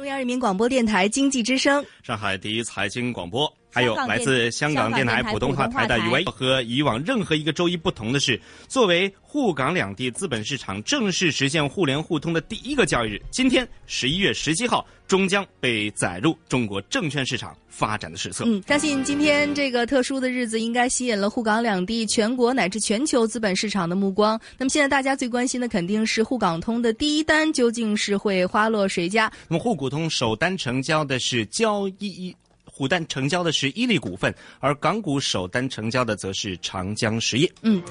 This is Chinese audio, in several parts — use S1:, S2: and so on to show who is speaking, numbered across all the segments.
S1: 中央人民广播电台经济之声，
S2: 上海第一财经广播，还有来自香港电台普通话台的余威。和以往任何一个周一不同的是，作为沪港两地资本市场正式实现互联互通的第一个交易日，今天十一月十七号，终将被载入中国证券市场发展的史册。
S1: 嗯，相信今天这个特殊的日子，应该吸引了沪港两地全国乃至全球资本市场的目光。那么现在大家最关心的肯定是沪港通的第一单究竟是会花落谁家？
S2: 那么沪股通首单成交的是交易。股单成交的是伊利股份，而港股首单成交的则是长江实业。
S1: 嗯，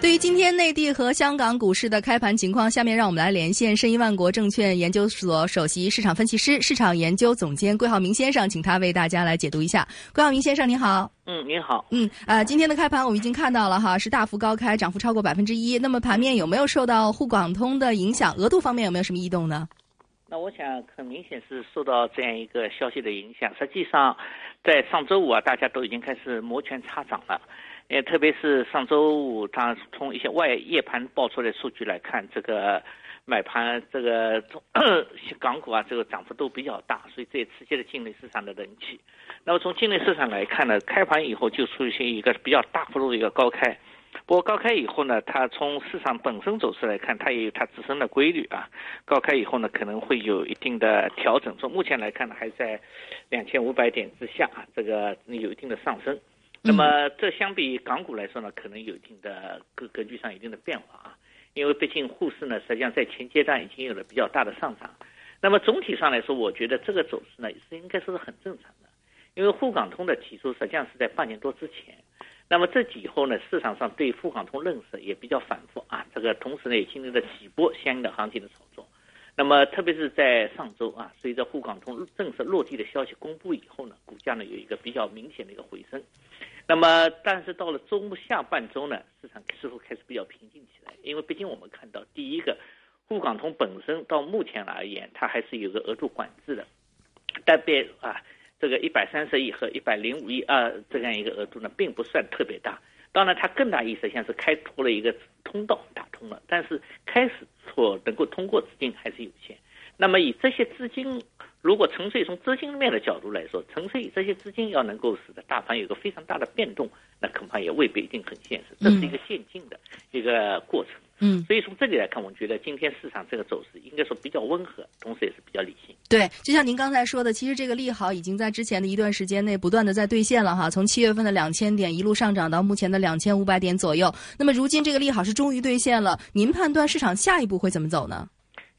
S1: 对于今天内地和香港股市的开盘情况，下面让我们来连线申一万国证券研究所首席市场分析师、市场研究总监桂浩明先生，请他为大家来解读一下。桂浩明先生，您好。
S3: 嗯，您好。
S1: 嗯，呃，今天的开盘我们已经看到了哈，是大幅高开，涨幅超过百分之一。那么盘面有没有受到沪港通的影响？额度方面有没有什么异动呢？
S3: 那我想很明显是受到这样一个消息的影响。实际上，在上周五啊，大家都已经开始摩拳擦掌了。也，特别是上周五，它从一些外夜盘爆出来的数据来看，这个买盘这个 港股啊，这个涨幅都比较大，所以这也刺激了境内市场的人气。那么从境内市场来看呢，开盘以后就出现一个比较大幅度的一个高开。不过高开以后呢，它从市场本身走势来看，它也有它自身的规律啊。高开以后呢，可能会有一定的调整。从目前来看呢，还在两千五百点之下啊，这个有一定的上升。那么这相比港股来说呢，可能有一定的格格局上有一定的变化啊。因为毕竟沪市呢，实际上在前阶段已经有了比较大的上涨。那么总体上来说，我觉得这个走势呢，是应该说是很正常的。因为沪港通的提出，实际上是在半年多之前。那么这几以后呢，市场上对沪港通认识也比较反复啊。这个同时呢，也经历了几波相应的行情的炒作。那么特别是在上周啊，随着沪港通正式落地的消息公布以后呢，股价呢有一个比较明显的一个回升。那么但是到了周末下半周呢，市场似乎开始比较平静起来，因为毕竟我们看到第一个，沪港通本身到目前而言，它还是有个额度管制的，但别啊。这个一百三十亿和一百零五亿啊，这样一个额度呢，并不算特别大。当然，它更大意思像是开拓了一个通道，打通了。但是开始所能够通过资金还是有限。那么以这些资金，如果纯粹从资金面的角度来说，纯粹以这些资金要能够使得大盘有个非常大的变动，那恐怕也未必一定很现实。这是一个渐进的一个过程。
S1: 嗯，
S3: 所以从这里来看，我觉得今天市场这个走势应该说比较温和，同时也是比较理性。
S1: 对，就像您刚才说的，其实这个利好已经在之前的一段时间内不断的在兑现了哈。从七月份的两千点一路上涨到目前的两千五百点左右。那么如今这个利好是终于兑现了，您判断市场下一步会怎么走呢？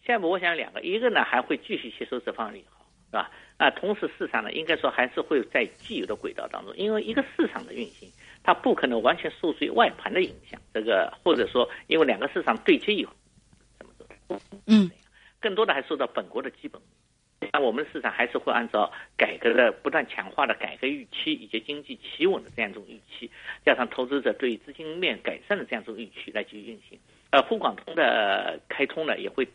S3: 下一步我想两个，一个呢还会继续吸收这方利好，是吧？啊，同时市场呢应该说还是会在既有的轨道当中，因为一个市场的运行。它不可能完全受制于外盘的影响，这个或者说因为两个市场对接以后怎么走？
S1: 嗯，
S3: 更多的还受到本国的基本。那我们的市场还是会按照改革的不断强化的改革预期，以及经济企稳的这样一种预期，加上投资者对资金面改善的这样一种预期来继续运行。呃，沪港通的开通呢，也会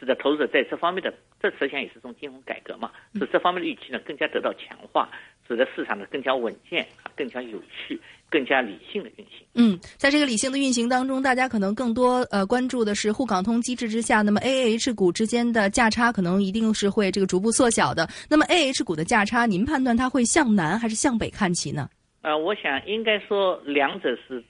S3: 使得投资者在这方面的，这实际上也是一种金融改革嘛，使这方面的预期呢更加得到强化。使得市场呢更加稳健啊，更加有序、更加理性的运行。
S1: 嗯，在这个理性的运行当中，大家可能更多呃关注的是沪港通机制之下，那么 A A H 股之间的价差可能一定是会这个逐步缩小的。那么 A H 股的价差，您判断它会向南还是向北看齐呢？
S3: 呃，我想应该说两者是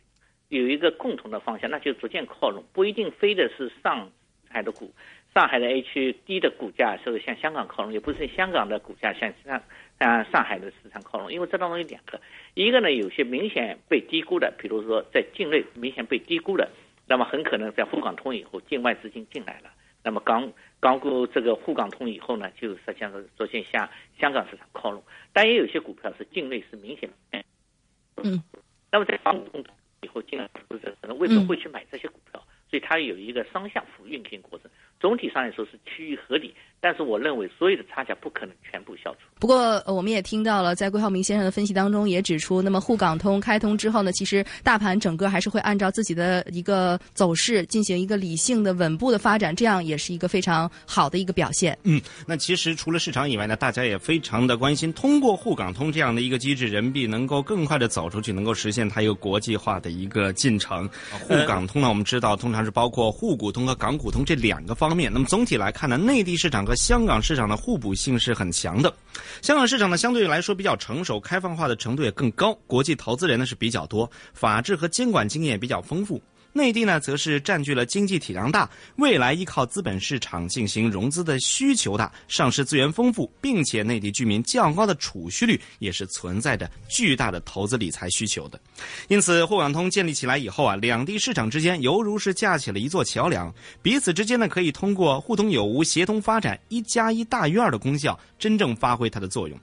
S3: 有一个共同的方向，那就逐渐靠拢，不一定非得是上海的股，上海的 A 区低的股价是向香港靠拢，也不是香港的股价向上。向上海的市场靠拢，因为这当中有两个，一个呢有些明显被低估的，比如说在境内明显被低估的，那么很可能在沪港通以后，境外资金进来了，那么港港股这个沪港通以后呢，就实际上是逐渐向香港市场靠拢，但也有些股票是境内是明显，
S1: 嗯，
S3: 那么在港股通以后进来投资者可能为什么会去买这些股票，所以它有一个双向辅运行过程，总体上来说是趋于合理。但是我认为，所有的差价不可能全部消除。
S1: 不过，我们也听到了，在桂浩明先生的分析当中也指出，那么沪港通开通之后呢，其实大盘整个还是会按照自己的一个走势进行一个理性的、稳步的发展，这样也是一个非常好的一个表现。
S2: 嗯，那其实除了市场以外呢，大家也非常的关心，通过沪港通这样的一个机制，人民币能够更快的走出去，能够实现它一个国际化的一个进程。沪港通呢，我们知道通常是包括沪股通和港股通这两个方。方面。那么总体来看呢，内地市场和香港市场的互补性是很强的。香港市场呢相对来说比较成熟，开放化的程度也更高，国际投资人呢是比较多，法治和监管经验比较丰富。内地呢，则是占据了经济体量大、未来依靠资本市场进行融资的需求大、上市资源丰富，并且内地居民较高的储蓄率，也是存在着巨大的投资理财需求的。因此，沪港通建立起来以后啊，两地市场之间犹如是架起了一座桥梁，彼此之间呢，可以通过互通有无、协同发展，一加一大于二的功效，真正发挥它的作用。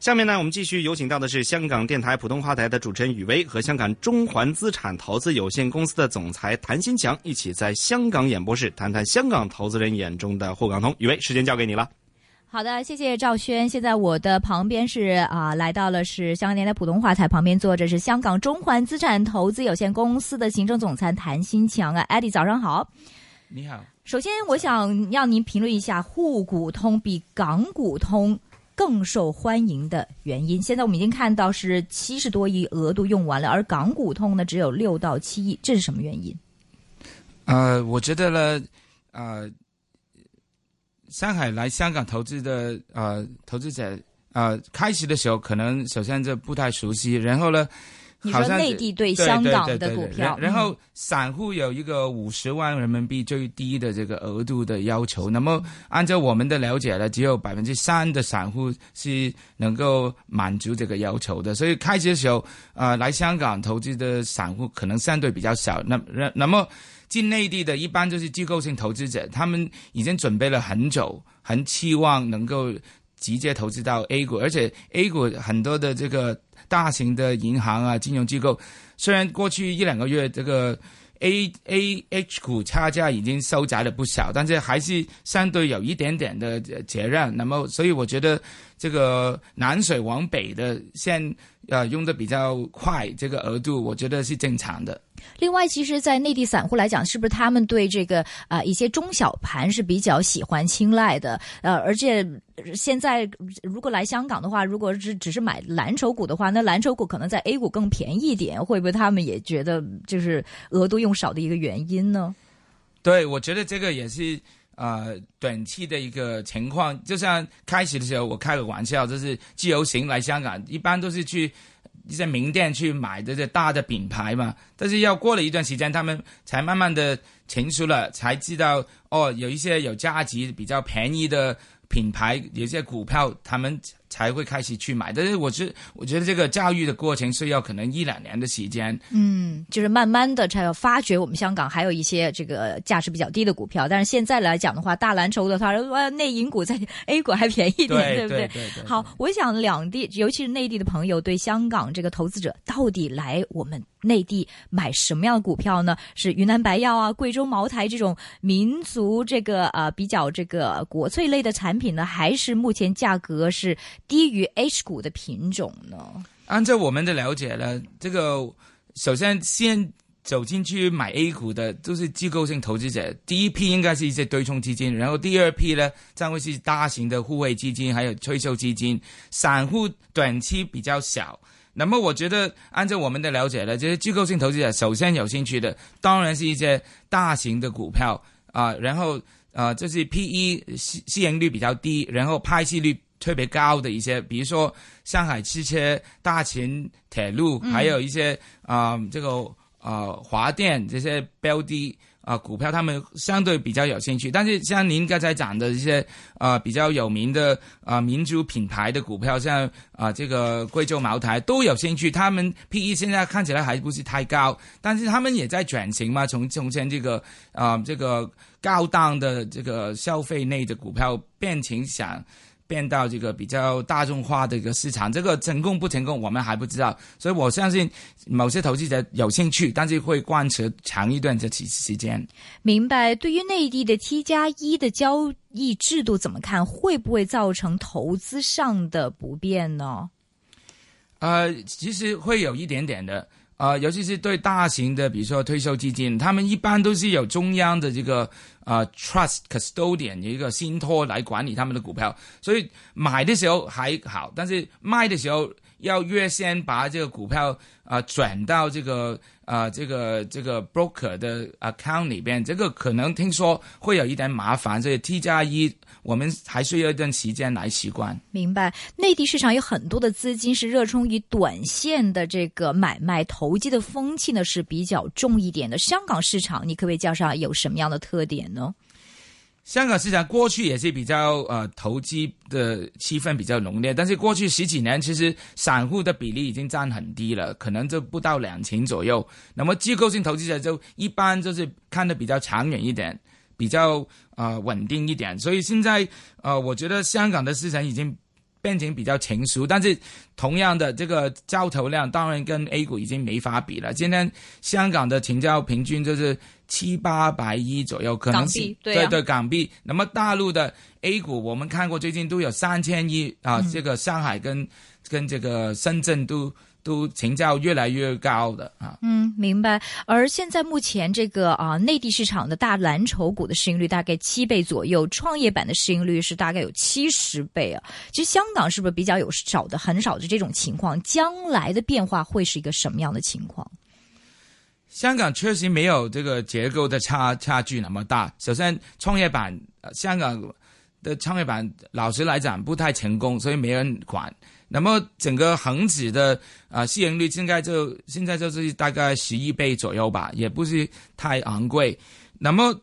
S2: 下面呢，我们继续有请到的是香港电台普通话台的主持人雨薇和香港中环资产投资有限公司的总裁谭新强一起在香港演播室谈谈香港投资人眼中的沪港通。雨薇，时间交给你了。
S4: 好的，谢谢赵轩。现在我的旁边是啊，来到了是香港电台普通话台旁边坐着是香港中环资产投资有限公司的行政总裁谭新强啊，艾迪，早上好。
S5: 你好。
S4: 首先，我想让您评论一下沪股通比港股通。更受欢迎的原因，现在我们已经看到是七十多亿额度用完了，而港股通呢只有六到七亿，这是什么原因？
S5: 呃，我觉得呢，呃，上海来香港投资的呃投资者，呃，开始的时候可能首先就不太熟悉，然后呢。
S4: 你说内地对香港的股票，
S5: 然后散户有一个五十万人民币最低的这个额度的要求，那么按照我们的了解呢，只有百分之三的散户是能够满足这个要求的，所以开始的时候，呃，来香港投资的散户可能相对比较少。那那那么进内地的一般就是机构性投资者，他们已经准备了很久，很期望能够直接投资到 A 股，而且 A 股很多的这个。大型的银行啊，金融机构，虽然过去一两个月这个 A A H 股差价已经收窄了不少，但是还是相对有一点点的结让。那么，所以我觉得这个南水往北的现。呃，用的比较快，这个额度我觉得是正常的。
S4: 另外，其实，在内地散户来讲，是不是他们对这个啊一些中小盘是比较喜欢青睐的？呃，而且现在如果来香港的话，如果只只是买蓝筹股的话，那蓝筹股可能在 A 股更便宜一点，会不会他们也觉得就是额度用少的一个原因呢？
S5: 对，我觉得这个也是。呃，短期的一个情况，就像开始的时候，我开个玩笑，就是自由行来香港，一般都是去一些名店去买这些大的品牌嘛。但是要过了一段时间，他们才慢慢的成熟了，才知道哦，有一些有价值、比较便宜的品牌，有些股票，他们。才会开始去买，但是我是我觉得这个教育的过程是要可能一两年的时间。
S4: 嗯，就是慢慢的才要发掘我们香港还有一些这个价值比较低的股票，但是现在来讲的话，大蓝筹的话，内银股在 A 股还便宜一点，对不对？好，我想两地，尤其是内地的朋友，对香港这个投资者到底来我们内地买什么样的股票呢？是云南白药啊、贵州茅台这种民族这个呃比较这个国粹类的产品呢，还是目前价格是？低于 H 股的品种呢？
S5: 按照我们的了解呢，这个首先先走进去买 A 股的都是机构性投资者，第一批应该是一些对冲基金，然后第二批呢将会是大型的互惠基金，还有退休基金，散户短期比较小。那么我觉得按照我们的了解呢，这些机构性投资者首先有兴趣的当然是一些大型的股票啊，然后啊这是 P E 市市盈率比较低，然后派息率。特别高的一些，比如说上海汽车、大秦铁路，还有一些啊，这个啊华电这些标的啊股票，他们相对比较有兴趣。但是像您刚才讲的一些啊比较有名的啊民族品牌的股票，像啊这个贵州茅台都有兴趣。他们 P E 现在看起来还不是太高，但是他们也在转型嘛，从从前这个啊这个高档的这个消费类的股票变成想。变到这个比较大众化的一个市场，这个成功不成功我们还不知道，所以我相信某些投资者有兴趣，但是会贯彻长一段这期时间。
S4: 明白。对于内地的 T 加一的交易制度怎么看？会不会造成投资上的不便呢？
S5: 呃，其实会有一点点的。啊，尤其是对大型的，比如说退休基金，他们一般都是有中央的这个啊 trust custodian 一个信托来管理他们的股票，所以买的时候还好，但是卖的时候。要越先把这个股票啊转到这个啊这个这个 broker 的 account 里边，这个可能听说会有一点麻烦，所以 T 加一我们还需要一段时间来习惯。
S4: 明白，内地市场有很多的资金是热衷于短线的这个买卖投机的风气呢是比较重一点的。香港市场，你可不可以介绍有什么样的特点呢？
S5: 香港市场过去也是比较呃投机的气氛比较浓烈，但是过去十几年其实散户的比例已经占很低了，可能就不到两成左右。那么机构性投资者就一般就是看的比较长远一点，比较呃稳定一点。所以现在呃，我觉得香港的市场已经。变成比较成熟，但是同样的这个交投量当然跟 A 股已经没法比了。今天香港的成交平均就是七八百亿左右，可能是
S4: 对
S5: 对港币。那么大陆的 A 股，我们看过最近都有三千亿啊，这个上海跟跟这个深圳都。都成交越来越高的啊，
S4: 嗯，明白。而现在目前这个啊，内地市场的大蓝筹股的市盈率大概七倍左右，创业板的市盈率是大概有七十倍啊。其实香港是不是比较有少的很少的这种情况？将来的变化会是一个什么样的情况？
S5: 香港确实没有这个结构的差差距那么大。首先，创业板，香港的创业板老实来讲不太成功，所以没人管。那么整个恒指的啊市盈率现在就现在就是大概十一倍左右吧，也不是太昂贵。那么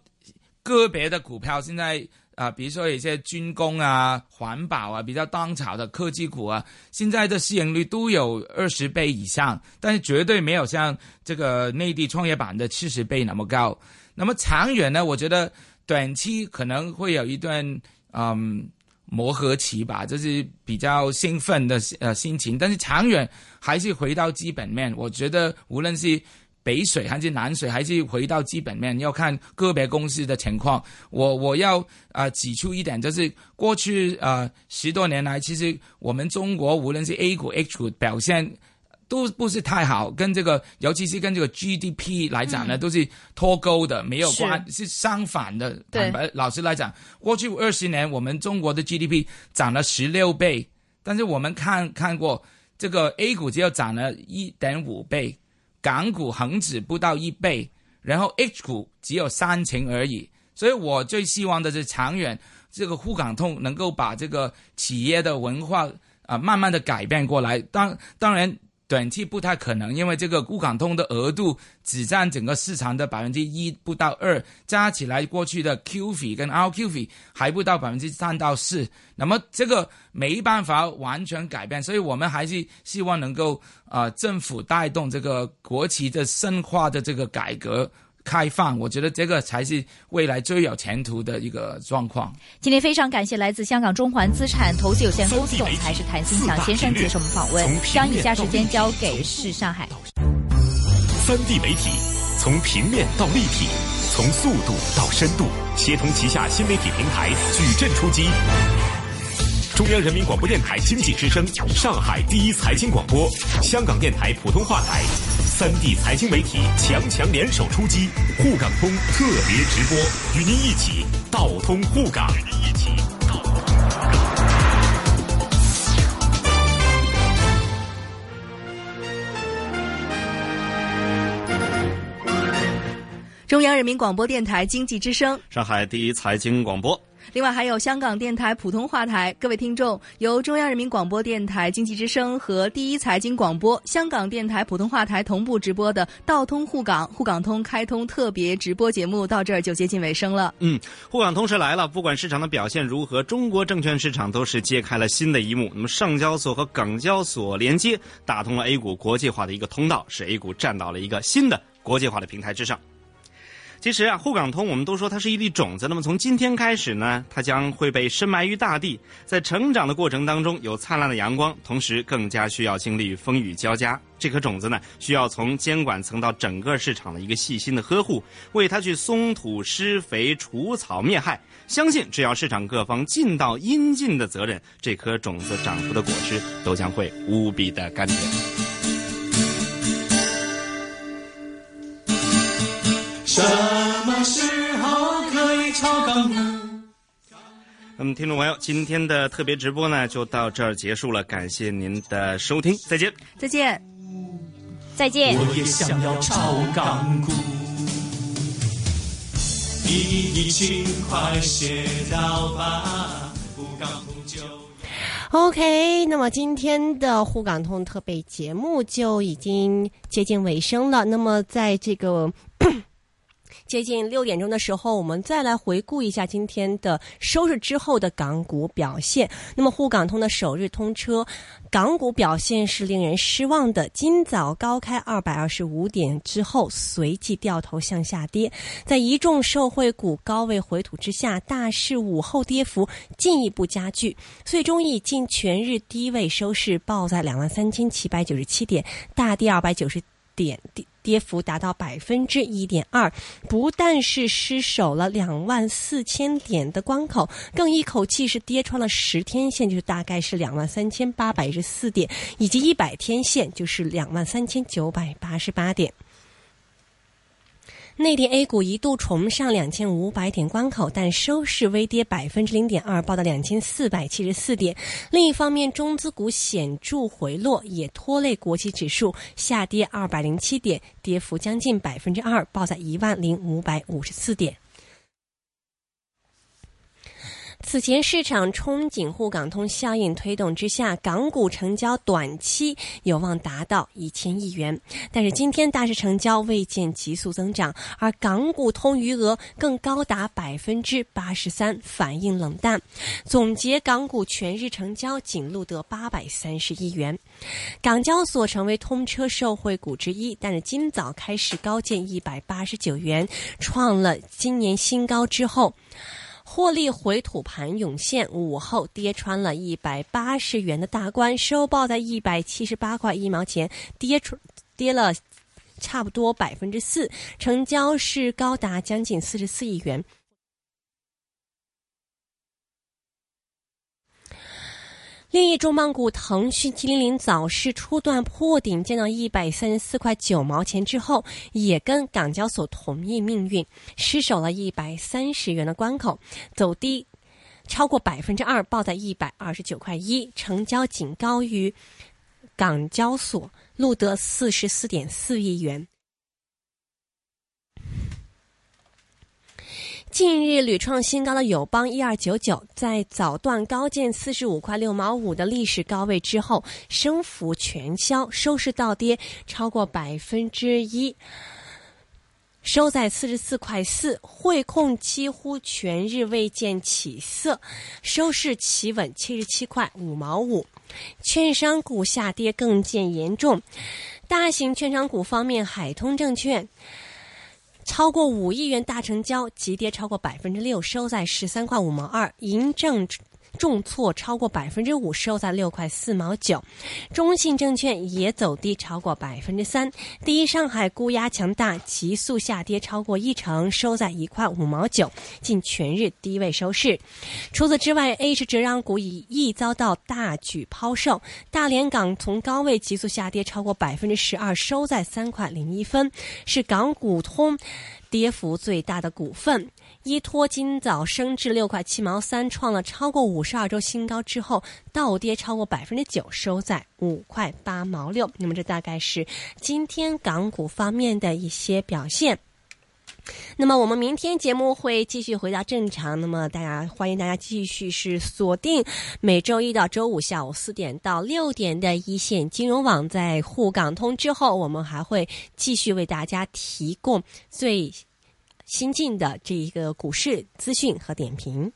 S5: 个别的股票现在啊，比如说一些军工啊、环保啊比较当炒的科技股啊，现在的市盈率都有二十倍以上，但是绝对没有像这个内地创业板的七十倍那么高。那么长远呢，我觉得短期可能会有一段嗯。磨合期吧，就是比较兴奋的呃心情，但是长远还是回到基本面。我觉得无论是北水还是南水，还是回到基本面，要看个别公司的情况。我我要啊指出一点，就是过去呃十多年来，其实我们中国无论是 A 股、H 股表现。都不是太好，跟这个，尤其是跟这个 GDP 来讲呢，都是脱钩的，没有关，是相反的。坦白老实来讲，过去二十年，我们中国的 GDP 涨了十六倍，但是我们看看过这个 A 股只有涨了一点五倍，港股恒指不到一倍，然后 H 股只有三成而已。所以我最希望的是长远，这个沪港通能够把这个企业的文化啊，慢慢的改变过来。当当然。短期不太可能，因为这个沪港通的额度只占整个市场的百分之一不到二，加起来过去的 qfi 跟 RQFII 还不到百分之三到四，那么这个没办法完全改变，所以我们还是希望能够啊政府带动这个国企的深化的这个改革。开放，我觉得这个才是未来最有前途的一个状况。
S4: 今天非常感谢来自香港中环资产投资有限公司总裁是谭新强先生接受我们访问，将以下时间交给市上海。
S6: 三 D 媒体从平面到立体，从速度到深度，协同旗下新媒体平台矩阵出击。中央人民广播电台经济之声，上海第一财经广播，香港电台普通话台。三地财经媒体强强联手出击，沪港通特别直播，与您一起道通沪港。与您一起道通沪港。
S1: 中央人民广播电台经济之声，
S2: 上海第一财经广播。
S1: 另外还有香港电台普通话台，各位听众，由中央人民广播电台经济之声和第一财经广播、香港电台普通话台同步直播的《道通沪港沪港通开通特别直播节目》到这儿就接近尾声了。
S2: 嗯，沪港通是来了，不管市场的表现如何，中国证券市场都是揭开了新的一幕。那么上交所和港交所连接，打通了 A 股国际化的一个通道，使 A 股站到了一个新的国际化的平台之上。其实啊，沪港通我们都说它是一粒种子，那么从今天开始呢，它将会被深埋于大地，在成长的过程当中有灿烂的阳光，同时更加需要经历风雨交加。这颗种子呢，需要从监管层到整个市场的一个细心的呵护，为它去松土、施肥、除草、灭害。相信只要市场各方尽到应尽的责任，这颗种子长出的果实都将会无比的甘甜。那么，听众朋友，今天的特别直播呢，就到这儿结束了。感谢您的收听，再见，
S1: 再见，
S4: 再见。
S7: 我也想要炒港股，一情快写到吧，不港通就。OK，那么今天的沪港通特备节目就已经接近尾声了。那么在这个。接近六点钟的时候，我们再来回顾一下今天的收市之后的港股表现。那么沪港通的首日通车，港股表现是令人失望的。今早高开二百二十五点之后，随即掉头向下跌，在一众受惠股高位回吐之下，大市午后跌幅进一步加剧，最终以近全日低位收市，报在两万三千七百九十七点，大跌二百九十点。跌幅达到百分之一点二，不但是失守了两万四千点的关口，更一口气是跌穿了十天线，就是大概是两万三千八百一十四点，以及一百天线就是两万三千九百八十八点。内地 A 股一度重上两千五百点关口，但收市微跌百分之零点二，报到两千四百七十四点。另一方面，中资股显著回落，也拖累国企指数下跌二百零七点，跌幅将近百分之二，报在一万零五百五十四点。此前市场憧憬沪港通效应推动之下，港股成交短期有望达到一千亿元。但是今天大市成交未见急速增长，而港股通余额更高达百分之八十三，反应冷淡。总结港股全日成交仅录得八百三十亿元。港交所成为通车受惠股之一，但是今早开始高见一百八十九元，创了今年新高之后。获利回吐盘涌现，午后跌穿了一百八十元的大关，收报在一百七十八块一毛钱，跌出跌了差不多百分之四，成交是高达将近四十四亿元。另一重磅股腾讯七零零早市初段破顶，见到一百三十四块九毛钱之后，也跟港交所同一命运，失守了一百三十元的关口，走低超过百分之二，报在一百二十九块一，成交仅高于港交所，录得四十四点四亿元。近日屡创新高的友邦一二九九，在早段高见四十五块六毛五的历史高位之后，升幅全消，收市倒跌超过百分之一，收在四十四块四。汇控几乎全日未见起色，收市企稳七十七块五毛五。券商股下跌更见严重，大型券商股方面，海通证券。超过五亿元大成交，急跌超过百分之六，收在十三块五毛二。银证重挫超过百分之五，收在六块四毛九。中信证券也走低超过百分之三。第一上海估压强大，急速下跌超过一成，收在一块五毛九，近全日低位收市。除此之外，H 折让股已亦遭到大举抛售。大连港从高位急速下跌超过百分之十二，收在三块零一分，是港股通跌幅最大的股份。依托今早升至六块七毛三，创了超过五十二周新高之后，倒跌超过百分之九，收在五块八毛六。那么这大概是今天港股方面的一些表现。那么我们明天节目会继续回到正常。那么大家欢迎大家继续是锁定每周一到周五下午四点到六点的一线金融网，在沪港通之后，我们还会继续为大家提供最。新进的这一个股市资讯和点评。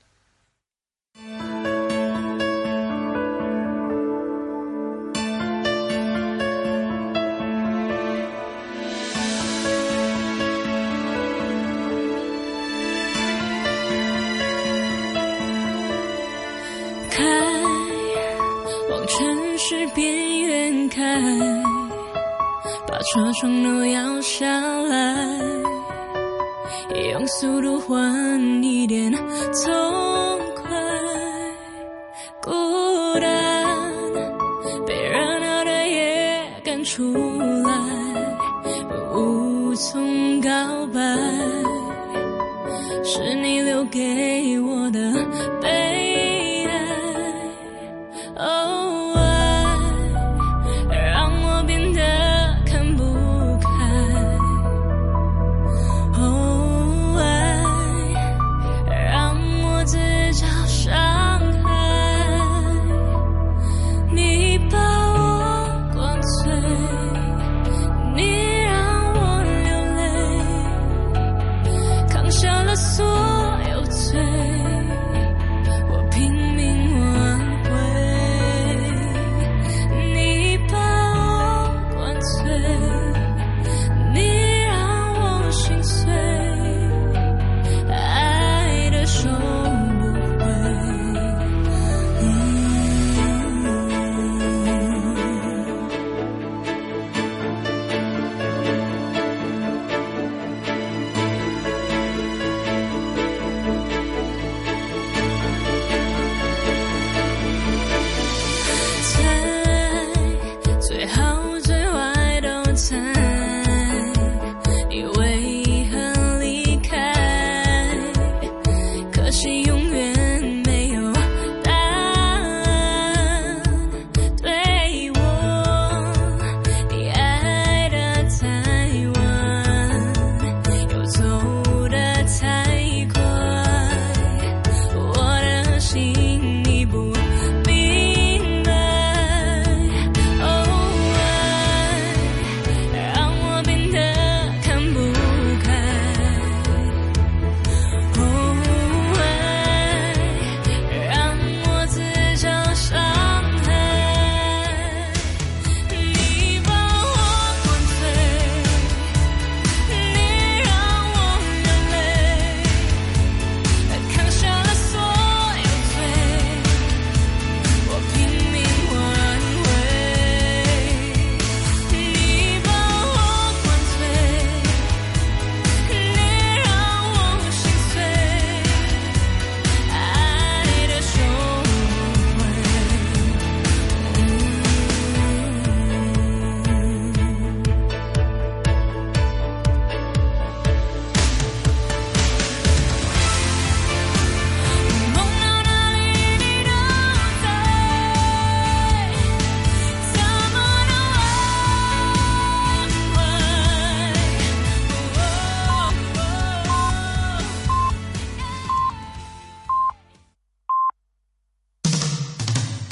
S8: 车窗都摇下来。用速度换一点痛快，孤单被热闹的夜赶出来，无从告白，是你留给我的。